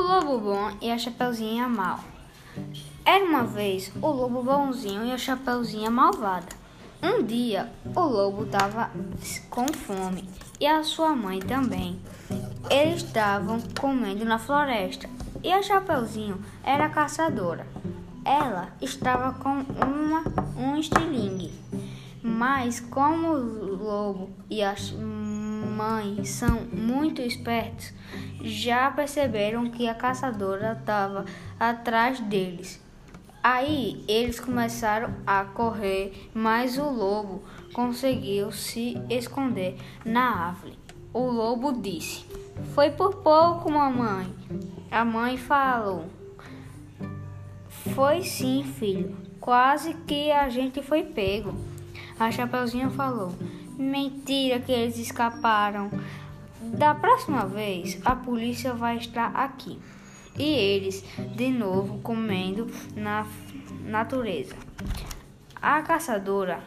Lobo Bom e a Chapeuzinha Mal. Era uma vez o Lobo Bonzinho e a Chapeuzinha Malvada. Um dia o lobo estava com fome e a sua mãe também. Eles estavam comendo na floresta e a Chapeuzinho era caçadora. Ela estava com uma, um estilingue, mas como o lobo e a mãe são muito espertos, já perceberam que a caçadora estava atrás deles. Aí eles começaram a correr, mas o lobo conseguiu se esconder na árvore. O lobo disse: Foi por pouco, mamãe. A mãe falou: Foi sim, filho. Quase que a gente foi pego. A Chapeuzinho falou: Mentira que eles escaparam. Da próxima vez, a polícia vai estar aqui. E eles, de novo, comendo na natureza. A caçadora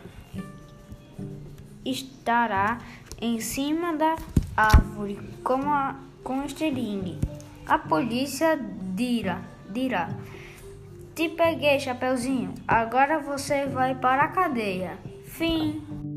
estará em cima da árvore com, a, com estilingue. A polícia dirá, dirá: Te peguei, Chapeuzinho. Agora você vai para a cadeia. Fim.